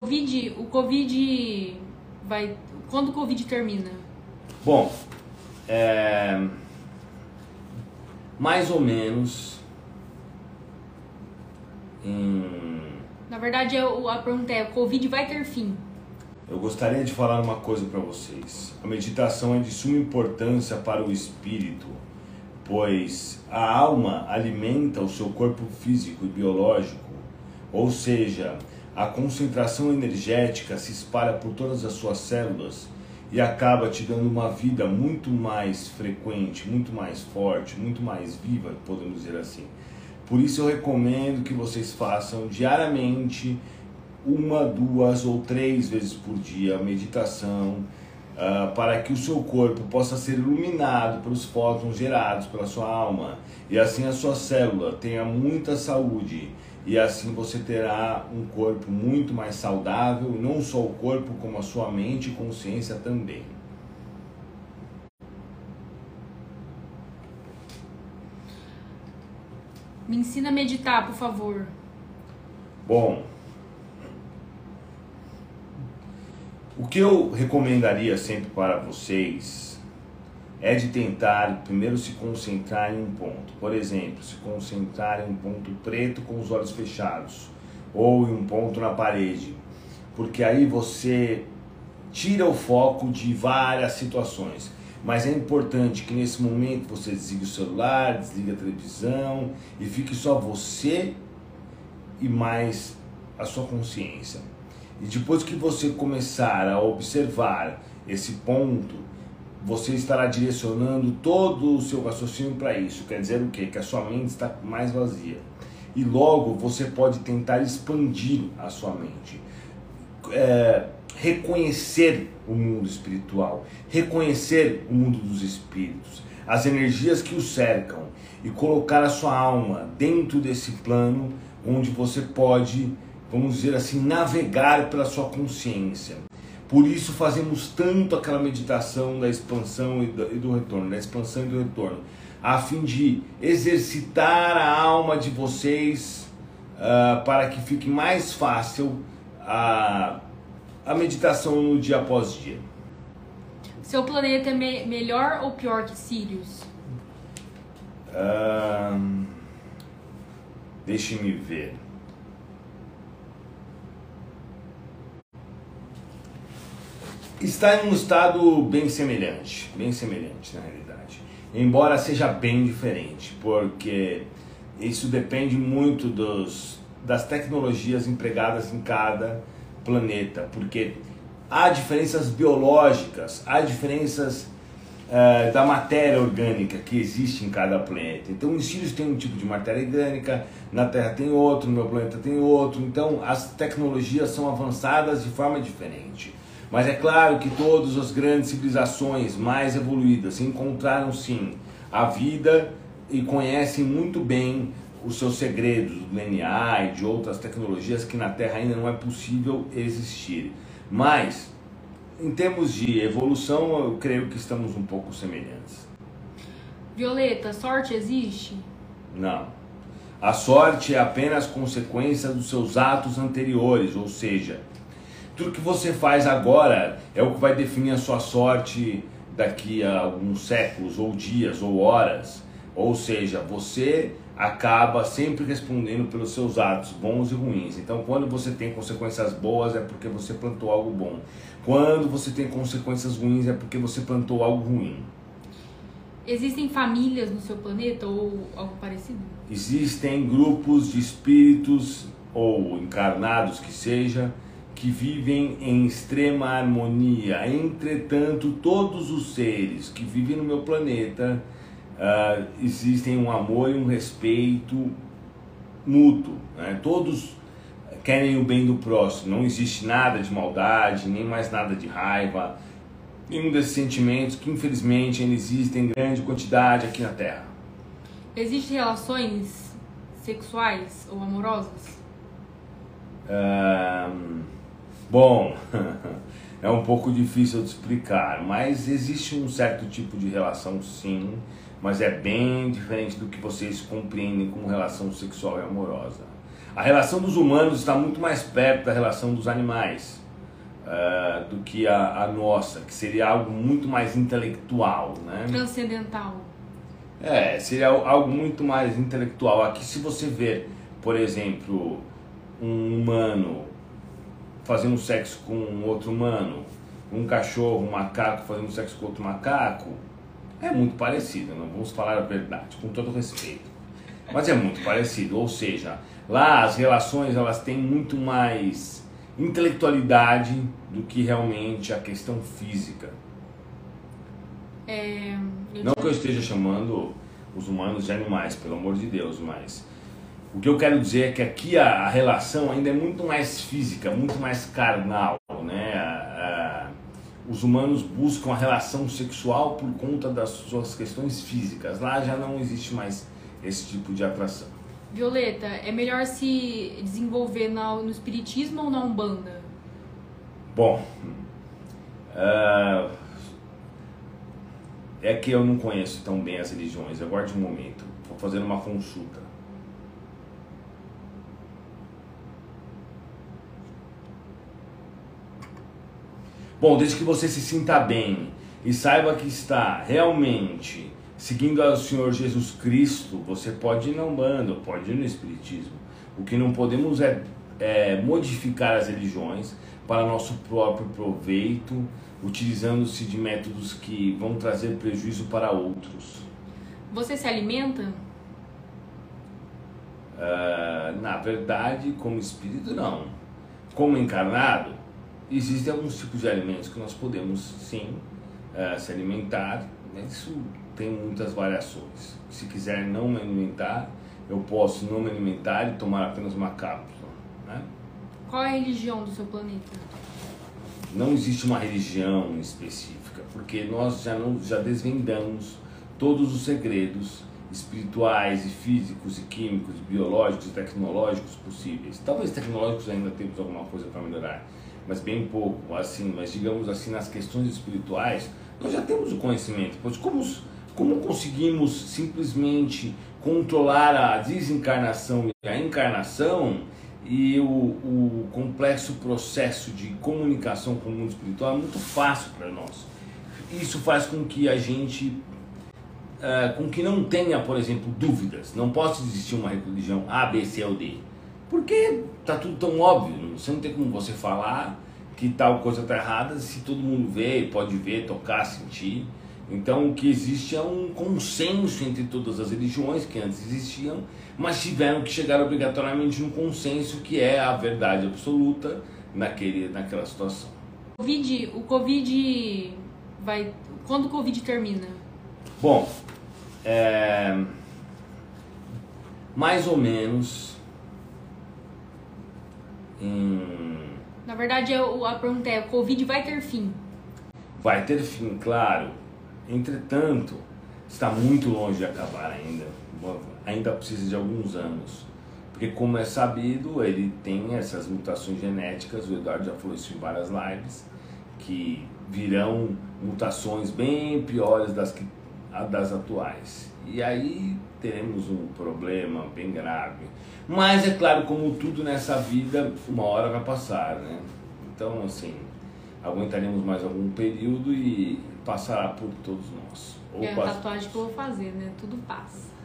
Covid, o Covid vai. Quando o Covid termina? Bom, é, mais ou menos em Na verdade, eu, a pergunta é: o Covid vai ter fim? Eu gostaria de falar uma coisa para vocês. A meditação é de suma importância para o espírito, pois a alma alimenta o seu corpo físico e biológico, ou seja, a concentração energética se espalha por todas as suas células e acaba te dando uma vida muito mais frequente, muito mais forte, muito mais viva, podemos dizer assim. Por isso eu recomendo que vocês façam diariamente uma, duas ou três vezes por dia meditação uh, para que o seu corpo possa ser iluminado pelos fótons gerados pela sua alma e assim a sua célula tenha muita saúde e assim você terá um corpo muito mais saudável, não só o corpo, como a sua mente e consciência também. Me ensina a meditar, por favor. Bom, o que eu recomendaria sempre para vocês é de tentar primeiro se concentrar em um ponto. Por exemplo, se concentrar em um ponto preto com os olhos fechados ou em um ponto na parede, porque aí você tira o foco de várias situações. Mas é importante que nesse momento você desligue o celular, desligue a televisão e fique só você e mais a sua consciência. E depois que você começar a observar esse ponto, você estará direcionando todo o seu raciocínio para isso. Quer dizer o quê? Que a sua mente está mais vazia. E logo você pode tentar expandir a sua mente. É, reconhecer o mundo espiritual, reconhecer o mundo dos espíritos, as energias que o cercam e colocar a sua alma dentro desse plano onde você pode, vamos dizer assim, navegar pela sua consciência por isso fazemos tanto aquela meditação da expansão e do, retorno, da expansão e do retorno, a fim de exercitar a alma de vocês uh, para que fique mais fácil a, a meditação no dia após dia. Seu planeta é me melhor ou pior que Sirius? Uh, Deixe-me ver. Está em um estado bem semelhante, bem semelhante na realidade, embora seja bem diferente, porque isso depende muito dos, das tecnologias empregadas em cada planeta, porque há diferenças biológicas, há diferenças uh, da matéria orgânica que existe em cada planeta. Então, os Sirius tem um tipo de matéria orgânica, na Terra tem outro, no meu planeta tem outro. Então, as tecnologias são avançadas de forma diferente. Mas é claro que todas as grandes civilizações mais evoluídas encontraram sim a vida e conhecem muito bem os seus segredos do DNA e de outras tecnologias que na Terra ainda não é possível existir. Mas, em termos de evolução, eu creio que estamos um pouco semelhantes. Violeta, sorte existe? Não. A sorte é apenas consequência dos seus atos anteriores, ou seja, tudo que você faz agora é o que vai definir a sua sorte daqui a alguns séculos, ou dias, ou horas. Ou seja, você acaba sempre respondendo pelos seus atos, bons e ruins. Então, quando você tem consequências boas, é porque você plantou algo bom. Quando você tem consequências ruins, é porque você plantou algo ruim. Existem famílias no seu planeta ou algo parecido? Existem grupos de espíritos ou encarnados que seja que vivem em extrema harmonia. Entretanto, todos os seres que vivem no meu planeta uh, existem um amor e um respeito mútuo. Né? Todos querem o bem do próximo. Não existe nada de maldade, nem mais nada de raiva, nenhum desses sentimentos que infelizmente ainda existem em grande quantidade aqui na Terra. Existem relações sexuais ou amorosas? Uh, Bom, é um pouco difícil de explicar, mas existe um certo tipo de relação sim, mas é bem diferente do que vocês compreendem como relação sexual e amorosa. A relação dos humanos está muito mais perto da relação dos animais uh, do que a, a, nossa, que seria algo muito mais intelectual, né? Transcendental. É, seria algo muito mais intelectual. Aqui, se você ver, por exemplo, um humano fazendo sexo com um outro humano, um cachorro, um macaco fazendo sexo com outro macaco, é muito parecido, não vamos falar a verdade, com todo respeito. Mas é muito parecido, ou seja, lá as relações elas têm muito mais intelectualidade do que realmente a questão física. É, não que eu esteja chamando os humanos de animais, pelo amor de Deus, mas o que eu quero dizer é que aqui a, a relação ainda é muito mais física, muito mais carnal, né? A, a, os humanos buscam a relação sexual por conta das suas questões físicas. Lá já não existe mais esse tipo de atração. Violeta, é melhor se desenvolver no, espiritismo ou na umbanda? Bom, uh, é que eu não conheço tão bem as religiões. Aguarde um momento, vou fazer uma consulta. Bom, desde que você se sinta bem e saiba que está realmente seguindo ao Senhor Jesus Cristo, você pode ir na Umbanda, pode ir no Espiritismo. O que não podemos é, é modificar as religiões para nosso próprio proveito, utilizando-se de métodos que vão trazer prejuízo para outros. Você se alimenta? Uh, na verdade, como espírito, não. Como encarnado, existem alguns tipos de alimentos que nós podemos sim uh, se alimentar, mas isso tem muitas variações. Se quiser não me alimentar, eu posso não me alimentar e tomar apenas uma cápsula. Né? Qual é a religião do seu planeta? Não existe uma religião específica, porque nós já, não, já desvendamos todos os segredos espirituais e físicos e químicos, e biológicos e tecnológicos possíveis. Talvez tecnológicos ainda temos alguma coisa para melhorar, mas bem pouco, assim, mas digamos assim, nas questões espirituais, nós já temos o conhecimento, pois como como conseguimos simplesmente controlar a desencarnação e a encarnação e o, o complexo processo de comunicação com o mundo espiritual é muito fácil para nós. Isso faz com que a gente, uh, com que não tenha, por exemplo, dúvidas. Não possa existir uma religião A, B, C ou D. Porque está tudo tão óbvio. Você não tem como você falar que tal coisa está errada se todo mundo vê, pode ver, tocar, sentir. Então o que existe é um consenso entre todas as religiões que antes existiam, mas tiveram que chegar obrigatoriamente no consenso que é a verdade absoluta naquele, naquela situação. COVID, o Covid vai. Quando o Covid termina? Bom, é, mais ou menos em... Na verdade, a pergunta é: o Covid vai ter fim? Vai ter fim, claro Entretanto, está muito longe de acabar ainda. Ainda precisa de alguns anos. Porque, como é sabido, ele tem essas mutações genéticas, o Eduardo já falou isso em várias lives, que virão mutações bem piores das, que, das atuais. E aí teremos um problema bem grave. Mas é claro, como tudo nessa vida, uma hora vai passar, né? Então, assim, aguentaremos mais algum período e passará por todos nós. Ou é a tatuagem que eu vou fazer, né? Tudo passa.